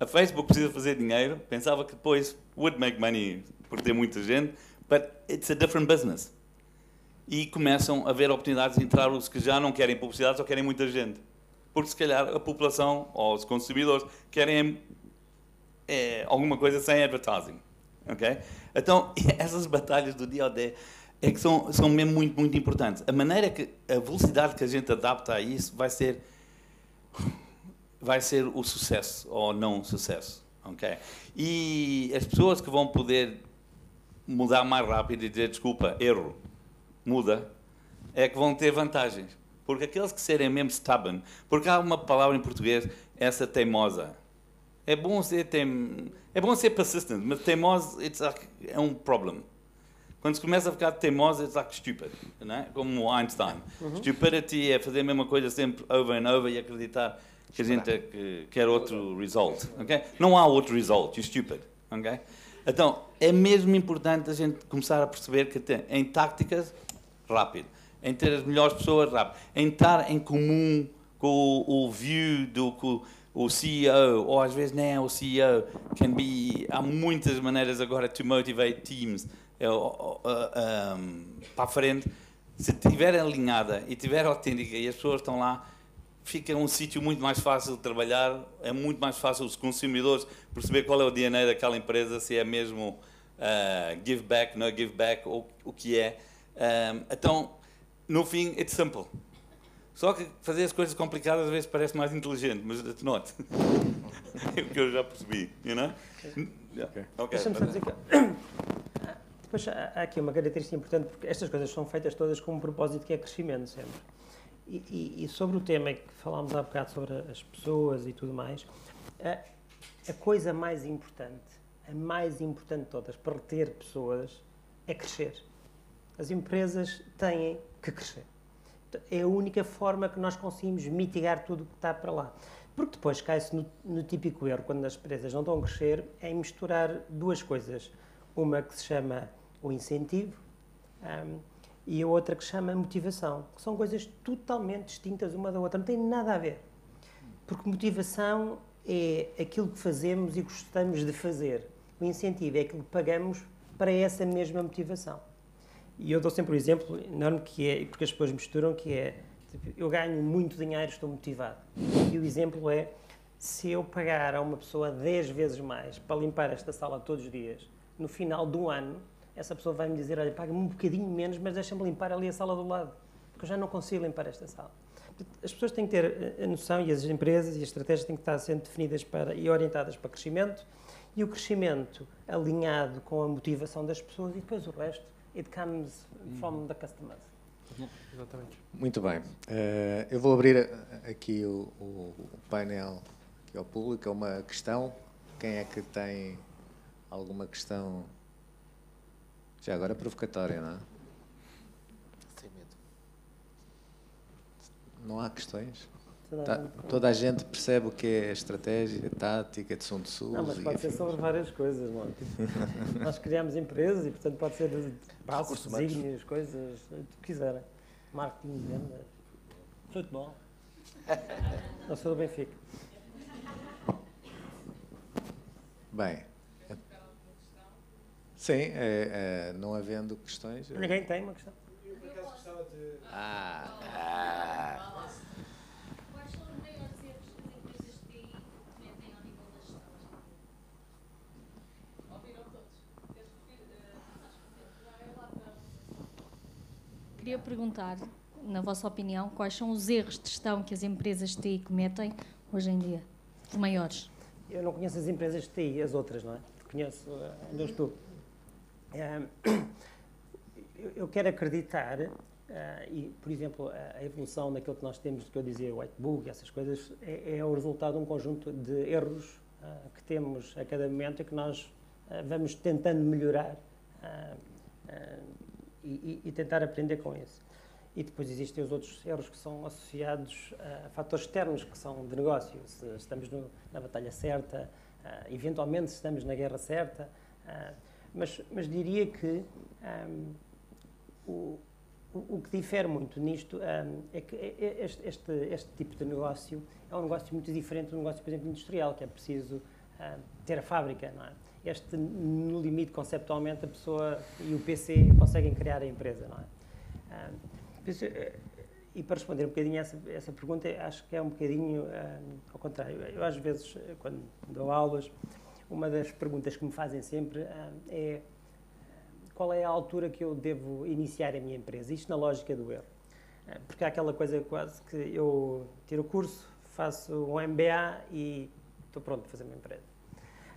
A Facebook precisa fazer dinheiro. Pensava que depois would make money por ter muita gente, but it's a different business. E começam a ver oportunidades de entrar os que já não querem publicidade, só querem muita gente. Porque se calhar a população ou os consumidores querem é, alguma coisa sem advertising. Okay? Então, [laughs] essas batalhas do dia a dia é que são, são mesmo muito, muito importantes. A maneira que, a velocidade que a gente adapta a isso vai ser, vai ser o sucesso ou não sucesso. ok? E as pessoas que vão poder mudar mais rápido e dizer desculpa, erro, muda, é que vão ter vantagens. Porque aqueles que serem mesmo stubborn, porque há uma palavra em português, essa teimosa. É bom ser tem, é bom ser persistent, mas teimoso é um problema. Quando se começa a ficar teimoso, é like stupid, não é? como Einstein. Uhum. Stupidity é fazer a mesma coisa sempre over and over e acreditar que a gente é que quer outro result. Okay? Não há outro result, you're stupid. Okay? Então, é mesmo importante a gente começar a perceber que tem, em táticas, rápido. Em ter as melhores pessoas, rápido. Em estar em comum com o, o view do que o CEO, ou às vezes nem é o CEO, can be, há muitas maneiras agora to motivate teams é, uh, um, para a frente, se estiver alinhada e estiver autêntica e as pessoas estão lá, fica um sítio muito mais fácil de trabalhar, é muito mais fácil os consumidores perceber qual é o DNA daquela empresa, se é mesmo uh, give back, não é give back, ou o que é. Um, então, no fim, it's simple. Só que fazer as coisas complicadas às vezes parece mais inteligente, mas it's not. [laughs] é o que eu já percebi, you know? Okay. Okay. Deixa-me só dizer que... [coughs] Depois há aqui uma característica importante, porque estas coisas são feitas todas com um propósito que é crescimento sempre. E, e, e sobre o tema que falámos há bocado sobre as pessoas e tudo mais, a, a coisa mais importante, a mais importante de todas para reter pessoas é crescer. As empresas têm que crescer. É a única forma que nós conseguimos mitigar tudo o que está para lá. Porque depois cai-se no, no, típico erro, quando as empresas não estão a crescer, é misturar duas coisas. Uma que se chama o incentivo um, e a outra que se chama motivação, que são coisas totalmente distintas uma da outra, não tem nada a ver. Porque motivação é aquilo que fazemos e gostamos de fazer. O incentivo é aquilo que pagamos para essa mesma motivação. E eu dou sempre um exemplo enorme que é, porque as pessoas misturam, que é, tipo, eu ganho muito dinheiro, estou motivado. E o exemplo é, se eu pagar a uma pessoa 10 vezes mais para limpar esta sala todos os dias, no final do ano, essa pessoa vai me dizer, olha, paga-me um bocadinho menos, mas deixa-me limpar ali a sala do lado, porque eu já não consigo limpar esta sala. As pessoas têm que ter a noção e as empresas e as estratégias têm que estar sendo definidas para, e orientadas para crescimento e o crescimento alinhado com a motivação das pessoas e depois o resto it comes from the customers. Exatamente. Muito bem. Uh, eu vou abrir aqui o, o, o painel aqui ao público. É uma questão. Quem é que tem alguma questão? Já agora provocatória, não é? Sem medo. Não há questões? Toda, tá, a toda a gente percebe o que é estratégia, tática, de som de sul. Não, mas pode ser sobre várias coisas, não é? [laughs] tipo, Nós criamos empresas e, portanto, pode ser passos, desígnios, coisas, o que quiserem. Marketing, vendas, futebol. [laughs] Não sou do Benfica. Bem. Sim, é, é, não havendo questões. Ninguém tem uma questão. Eu, por acaso, gostava de. Ah, ah. Queria perguntar, na vossa opinião, quais são os erros de gestão que as empresas de TI cometem hoje em dia, os maiores? Eu não conheço as empresas de TI, as outras, não é? Conheço onde eu estou. Eu quero acreditar, uh, e, por exemplo, a evolução daquilo que nós temos, que eu dizia, whitebook, essas coisas, é, é o resultado de um conjunto de erros uh, que temos a cada momento e que nós uh, vamos tentando melhorar e, e, tentar aprender com isso. E depois existem os outros erros que são associados a fatores externos que são de negócio. Se estamos no, na batalha certa, uh, eventualmente se estamos na guerra certa. Uh, mas, mas, diria que um, o, o, que difere muito nisto um, é que este, este, este, tipo de negócio é um negócio muito diferente do negócio, por exemplo, industrial, que é preciso ter a fábrica, não é? Este, no limite, conceptualmente, a pessoa e o PC conseguem criar a empresa, não é? Eh, e para responder um bocadinho a essa, essa pergunta, acho que é um bocadinho ao contrário. Eu, às vezes, quando dou aulas, uma das perguntas que me fazem sempre é qual é a altura que eu devo iniciar a minha empresa? Isto na lógica do erro. Porque há aquela coisa quase que eu tiro o curso, faço um MBA e estou pronto para fazer uma empresa.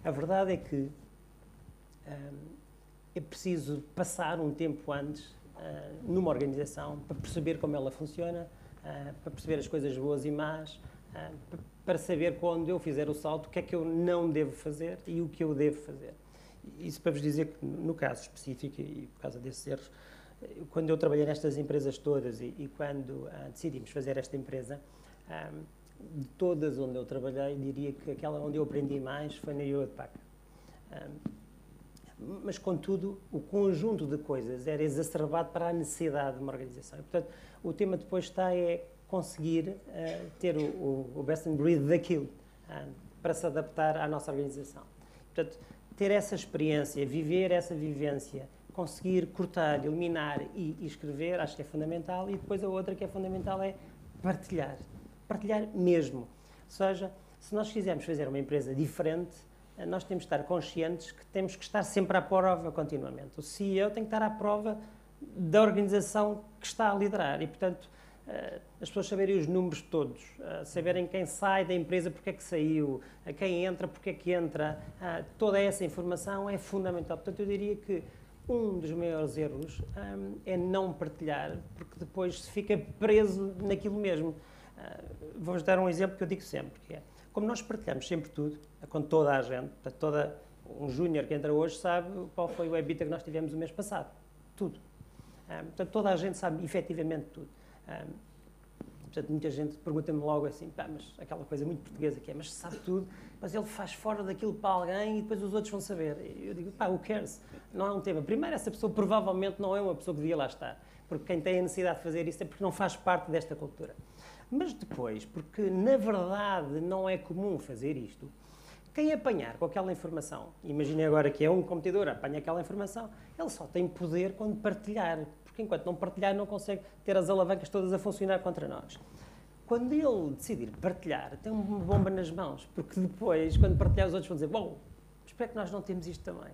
A verdade é que um, é preciso passar um tempo antes uh, numa organização para perceber como ela funciona, uh, para perceber as coisas boas e más, uh, para saber quando eu fizer o salto o que é que eu não devo fazer e o que eu devo fazer. Isso para vos dizer que, no caso específico, e por causa desses erros, quando eu trabalhei nestas empresas todas e, e quando decidimos fazer esta empresa, um, de todas onde eu trabalhei, diria que aquela onde eu aprendi mais foi na Packard. Um, mas, contudo, o conjunto de coisas era exacerbado para a necessidade de uma organização. E, portanto, o tema depois está é conseguir uh, ter o, o, o, best in breed daquilo uh, para se adaptar à nossa organização. Portanto, ter essa experiência, viver essa vivência conseguir cortar, eliminar e, e escrever, acho que é fundamental. E depois a outra que é fundamental é partilhar. Partilhar mesmo. Ou seja, se nós quisermos fazer uma empresa diferente, eh, nós temos que estar conscientes que temos que estar sempre à prova continuamente. O CEO tem que estar à prova da organização que está a liderar e, portanto, eh, as pessoas saberem os números todos, eh, saberem quem sai da empresa, porque é que saiu, quem entra, porque é que entra, toda essa informação é fundamental. Portanto, eu diria que um dos maiores erros é não partilhar, porque depois se fica preso naquilo mesmo. Vou-vos dar um exemplo que eu digo sempre, que é, como nós partilhamos sempre tudo, com toda a gente, toda, um júnior que entra hoje sabe qual foi o EBITDA que nós tivemos o mês passado. Tudo. Um, portanto, toda a gente sabe efetivamente tudo. Um, portanto, muita gente pergunta-me logo assim, pá, mas aquela coisa muito portuguesa que é, mas sabe tudo, mas ele faz fora daquilo para alguém e depois os outros vão saber. Eu digo, pá, who cares? Não é um tema. Primeiro, essa pessoa provavelmente não é uma pessoa que devia lá estar, porque quem tem a necessidade de fazer isso é porque não faz parte desta cultura. Mas depois, porque na verdade não é comum fazer isto, quem apanhar com aquela informação, imagine agora que é um competidor, apanha aquela informação, ele só tem poder quando partilhar, porque enquanto não partilhar não consegue ter as alavancas todas a funcionar contra nós. Quando ele decidir partilhar, tem uma bomba nas mãos, porque depois, quando partilhar, os outros vão dizer: Bom, mas porquê é que nós não temos isto também?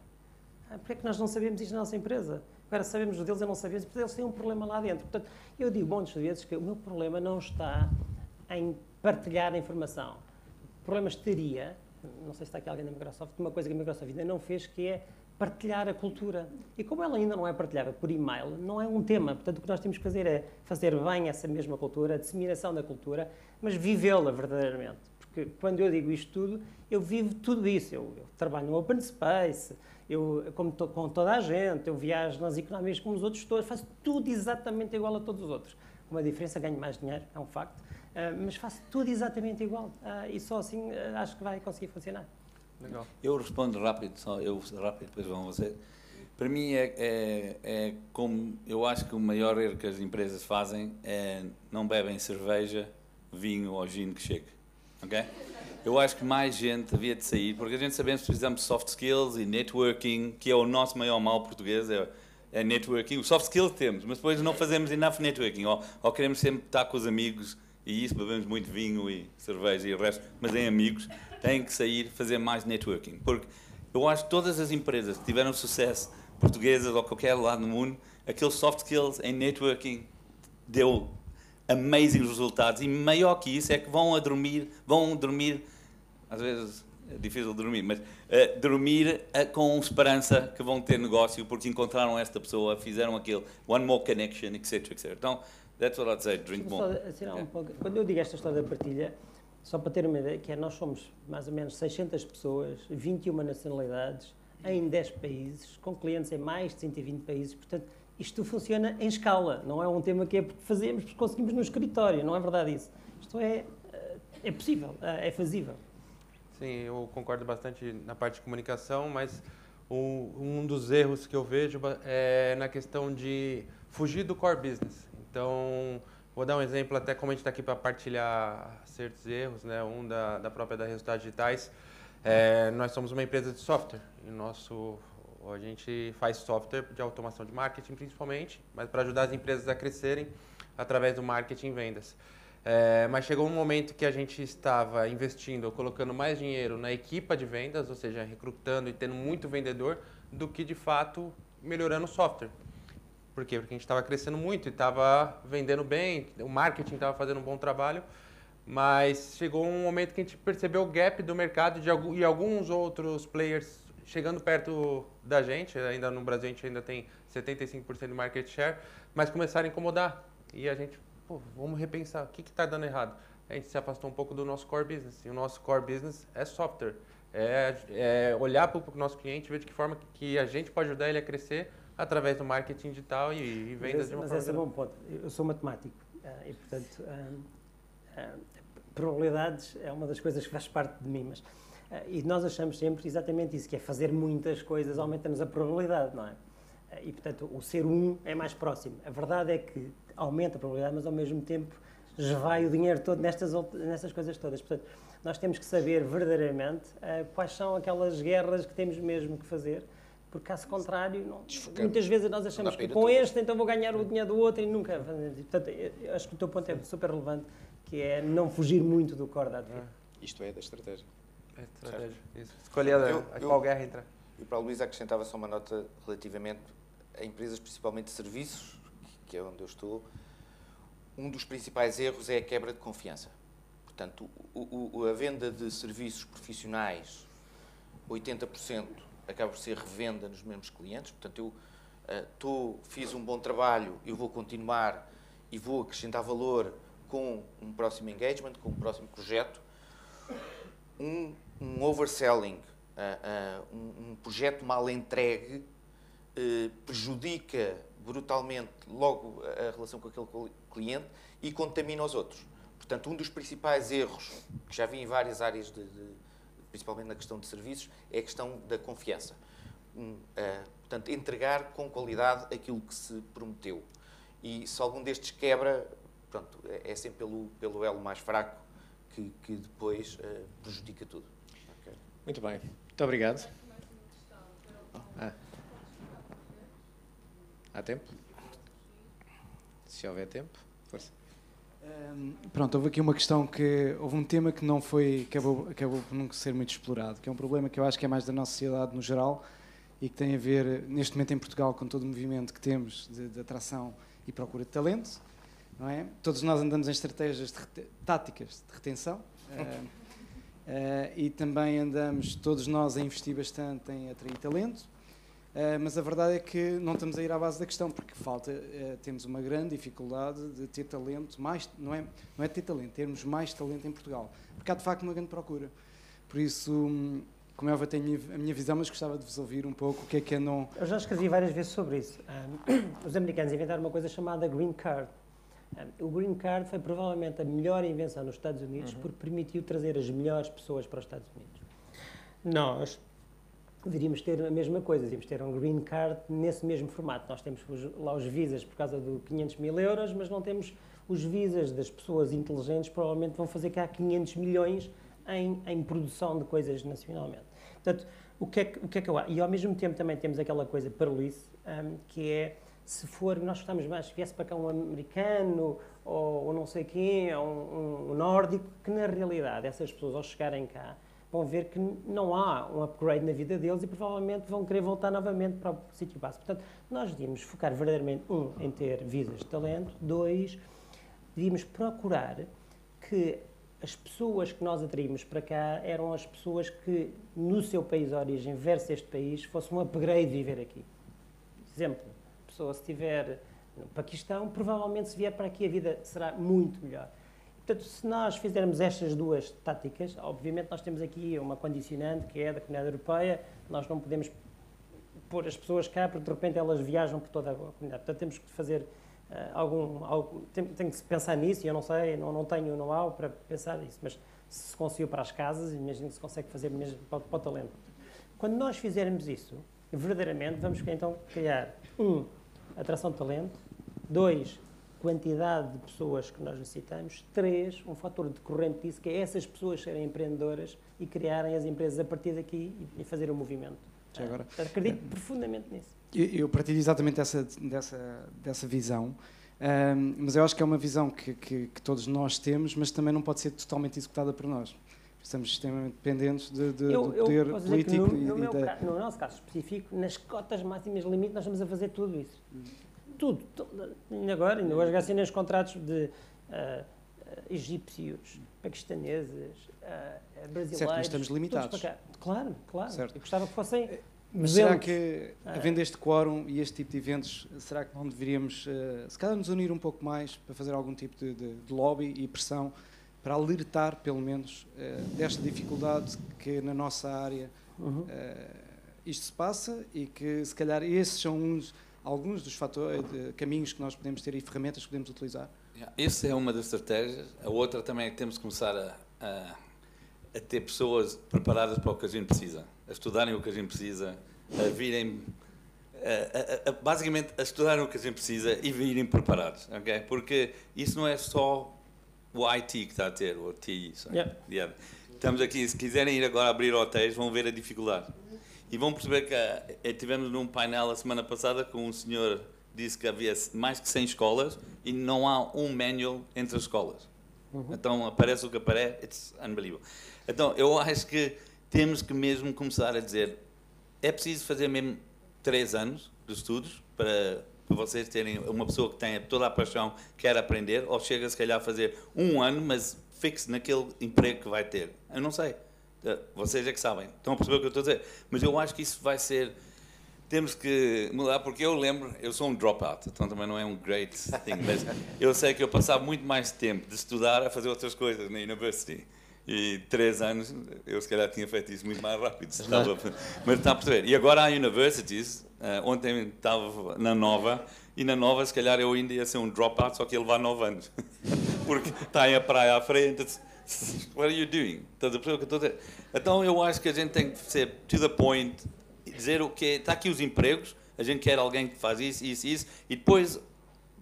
Ah, porquê é que nós não sabemos isto na nossa empresa? Agora sabemos deles e não sabemos, porque eles têm um problema lá dentro. Portanto, eu digo muitas vezes que o meu problema não está em partilhar a informação. O problema estaria, não sei se está aqui alguém da Microsoft, uma coisa que a Microsoft ainda não fez, que é partilhar a cultura. E como ela ainda não é partilhada por e-mail, não é um tema. Portanto, o que nós temos que fazer é fazer bem essa mesma cultura, a disseminação da cultura, mas vivê-la verdadeiramente. Porque quando eu digo isto tudo, eu vivo tudo isso. Eu, eu trabalho no Open Space, eu, como to, com toda a gente, eu viajo nas economias como os outros todos, faço tudo exatamente igual a todos os outros. Com uma diferença, ganho mais dinheiro, é um facto, uh, mas faço tudo exatamente igual. Uh, e só assim uh, acho que vai conseguir funcionar. Legal. Eu respondo rápido, só eu rápido, depois vão você. Para mim é, é, é, como eu acho que o maior erro que as empresas fazem é não bebem cerveja, vinho ou gin que chegue, ok? Eu acho que mais gente havia de sair, porque a gente sabemos que precisamos de soft skills e networking, que é o nosso maior mal português, é, é networking. O soft skills temos, mas depois não fazemos enough networking, ou, ou queremos sempre estar com os amigos, e isso bebemos muito vinho e cerveja e o resto, mas em amigos, têm que sair fazer mais networking, porque eu acho que todas as empresas que tiveram sucesso, portuguesas ou qualquer lado no mundo, aqueles soft skills em networking deu amazing resultados. E maior que isso é que vão a dormir, vão dormir às vezes é difícil dormir, mas uh, dormir uh, com esperança que vão ter negócio porque encontraram esta pessoa, fizeram aquilo, one more connection, etc, etc. Então, that's what I'd say, drink more. Só, um pouco. Quando eu digo esta história da partilha, só para ter uma ideia, que é nós somos mais ou menos 600 pessoas, 21 nacionalidades, em 10 países, com clientes em mais de 120 países, portanto, isto funciona em escala, não é um tema que é porque fazemos, porque conseguimos no escritório, não é verdade isso. Isto é, eh, é possível, é fazível. Sim, eu concordo bastante na parte de comunicação, mas um, um dos erros que eu vejo é na questão de fugir do core business. Então, vou dar um exemplo, até como a gente está aqui para partilhar certos erros, né? um da, da própria da Resultados Digitais. É, nós somos uma empresa de software e nosso a gente faz software de automação de marketing principalmente, mas para ajudar as empresas a crescerem através do marketing e vendas. É, mas chegou um momento que a gente estava investindo, colocando mais dinheiro na equipa de vendas, ou seja, recrutando e tendo muito vendedor, do que de fato melhorando o software. Por quê? Porque a gente estava crescendo muito e estava vendendo bem, o marketing estava fazendo um bom trabalho, mas chegou um momento que a gente percebeu o gap do mercado de, e alguns outros players chegando perto da gente, ainda no Brasil a gente ainda tem 75% de market share, mas começaram a incomodar. E a gente pô, vamos repensar, o que está dando errado? A gente se afastou um pouco do nosso core business, e o nosso core business é software. É, é olhar para o nosso cliente, ver de que forma que a gente pode ajudar ele a crescer através do marketing digital e, e vendas mas, de uma mas forma... Mas esse é bom ponto. Eu sou matemático eh, e, portanto, uh, uh, probabilidades é uma das coisas que faz parte de mim, mas... E nós achamos sempre exatamente isso, que é fazer muitas coisas aumenta-nos a probabilidade, não é? E, portanto, o ser um é mais próximo. A verdade é que aumenta a probabilidade, mas ao mesmo tempo vai o dinheiro todo nestas, nestas coisas todas. Portanto, nós temos que saber verdadeiramente uh, quais são aquelas guerras que temos mesmo que fazer, porque caso contrário, não, muitas vezes nós achamos que com este então vou ganhar o dinheiro do outro e nunca. Portanto, acho que o teu ponto é super relevante, que é não fugir muito do core da atividade. Isto é da estratégia. É estratégia. Isso. Escolher a, a qual guerra entrar. E para o Luís acrescentava só uma nota relativamente a empresas, principalmente de serviços, que é onde eu estou. Um dos principais erros é a quebra de confiança. Portanto, o, o, a venda de serviços profissionais, 80% acaba por ser revenda nos mesmos clientes. Portanto, eu uh, tô, fiz um bom trabalho, eu vou continuar e vou acrescentar valor com um próximo engagement, com um próximo projeto. Um, um overselling, uh, uh, um, um, projeto mal entregue, prejudica brutalmente logo a relação com aquele cliente e contamina os outros. Portanto, um dos principais erros que já vi em várias áreas, de, de, principalmente na questão de serviços, é a questão da confiança. Um, uh, portanto, entregar com qualidade aquilo que se prometeu. E se algum destes quebra, pronto, é, é sempre pelo, pelo elo mais fraco que, que depois uh, prejudica tudo. Okay. Muito bem. Muito obrigado. Ah. Há tempo? Se houver tempo, força. Um, pronto, houve aqui uma questão que houve um tema que não foi acabou acabou por não ser muito explorado, que é um problema que eu acho que é mais da nossa sociedade no geral e que tem a ver neste momento em Portugal com todo o movimento que temos de, de atração e procura de talento, não é? Todos nós andamos em estratégias de táticas de retenção. Uh, uh, e também andamos todos nós a investir bastante em atrair talento Uh, mas a verdade é que não estamos a ir à base da questão, porque falta, uh, temos uma grande dificuldade de ter talento, mais, não, é, não é ter talento, termos mais talento em Portugal, porque há de facto uma grande procura. Por isso, hum, como eu tenho a minha visão, mas gostava de vos ouvir um pouco o que é que é não. Eu já escrevi várias vezes sobre isso. Um, os americanos inventaram uma coisa chamada Green Card. Um, o Green Card foi provavelmente a melhor invenção nos Estados Unidos uhum. porque permitiu trazer as melhores pessoas para os Estados Unidos. Nós, deveríamos ter a mesma coisa, deveríamos ter um green card nesse mesmo formato. Nós temos os, lá os visas por causa do 500 mil euros, mas não temos os visas das pessoas inteligentes, provavelmente vão fazer cá 500 milhões em, em produção de coisas nacionalmente. Portanto, o que, é que, o que é que eu acho? E ao mesmo tempo também temos aquela coisa para um, que é, se for, nós gostamos mais, se viesse para cá um americano, ou, ou não sei quem, ou um, um nórdico, que na realidade essas pessoas ao chegarem cá, vão ver que não há um upgrade na vida deles e provavelmente vão querer voltar novamente para o sítio base. Portanto, nós devíamos focar verdadeiramente, um, em ter visas de talento, dois, devíamos procurar que as pessoas que nós atraímos para cá eram as pessoas que, no seu país de origem versus este país, fosse um upgrade viver aqui. Exemplo, a pessoa se estiver no Paquistão, provavelmente se vier para aqui a vida será muito melhor. Portanto, se nós fizermos estas duas táticas, obviamente nós temos aqui uma condicionante que é da Comunidade Europeia, nós não podemos pôr as pessoas cá porque de repente elas viajam por toda a comunidade. Portanto, temos que fazer uh, algum, algum tem, tem, que pensar nisso e eu não sei, não, não tenho know-how para pensar nisso, mas se se conseguiu para as casas, imagino que se consegue fazer mesmo para, para o talento. Quando nós fizermos isso, verdadeiramente vamos então criar, um, atração de talento, dois, quantidade de pessoas que nós necessitamos. Três, um fator decorrente disso, que é essas pessoas serem empreendedoras e criarem as empresas a partir daqui e, fazer o um movimento. Já agora, acredito é, profundamente nisso. Eu, eu partilho exatamente dessa, dessa, dessa visão. Um, mas eu acho que é uma visão que, que, que, todos nós temos, mas também não pode ser totalmente executada por nós. Estamos extremamente dependentes de, de, eu, do poder político. No, no, e, da... no, nosso caso específico, nas cotas máximas limite, nós estamos a fazer tudo isso. Tudo. Ainda agora, ainda hoje assinei os contratos de uh, egípcios, paquistaneses, uh, brasileiros. Certo, mas estamos limitados. Claro, claro. Certo. Eu gostava que fossem. Mas será que, havendo este quórum e este tipo de eventos, será que não deveríamos, uh, se calhar, nos unir um pouco mais para fazer algum tipo de, de, de lobby e pressão para alertar, pelo menos, uh, desta dificuldade que na nossa área uhum. uh, isto se passa e que, se calhar, esses são uns alguns dos fatores, de caminhos que nós podemos ter e ferramentas que podemos utilizar? Essa é uma das estratégias. A outra também é que temos que começar a, a, a ter pessoas preparadas para o que a gente precisa, a estudarem o que a gente precisa, a virem a, a, basicamente a estudarem o que a gente precisa e virem preparados, ok? Porque isso não é só o IT que está a ter, o TI. Yeah. Yeah. Estamos aqui, se quiserem ir agora abrir hotéis, vão ver a dificuldade. E vão perceber que eh, tivemos num painel a semana passada com um senhor disse que havia mais que 100 escolas e não há um manual entre as escolas. Uhum. Então aparece o que aparece, it's unbelievable. Então eu acho que temos que mesmo começar a dizer é preciso fazer mesmo três anos de estudos para, para vocês terem uma pessoa que tenha toda a paixão, quer aprender, ou chega se calhar a fazer um ano, mas fixe naquele emprego que vai ter. Eu não sei. Eh, vocês é que sabem. Estão a perceber o que eu estou a dizer? Mas eu acho que isso vai ser temos que mudar, porque eu lembro, eu sou um dropout, então também não é um great thing, mas eu sei que eu passava muito mais tempo de estudar a fazer outras coisas na university. E três anos, eu se calhar tinha feito isso muito mais rápido. Estava, mas está a perceber. E agora há universities, uh, ontem estava na Nova, e na Nova se calhar eu ainda ia ser um dropout, só que ia levar nove anos. [laughs] porque está aí a praia à frente. What are you doing? O que? Então eu acho que a gente tem que ser to the point, dizer o que está aqui os empregos, a gente quer alguém que faz isso, isso, isso, e depois,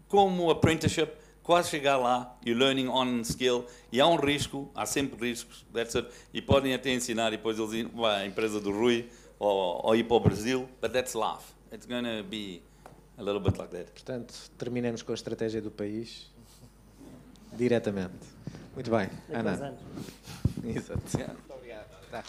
como apprenticeship, quase chegar lá, e learning on skill, e há um risco, há sempre riscos, that's it, e podem até ensinar, e depois eles vão à empresa do Rui, ou, ou ir para o Brasil, but that's life. It's going to be a little bit like that. Portanto, terminemos com a estratégia do país diretamente. Muito bem, Ana. Exato. Muito obrigado. Tá.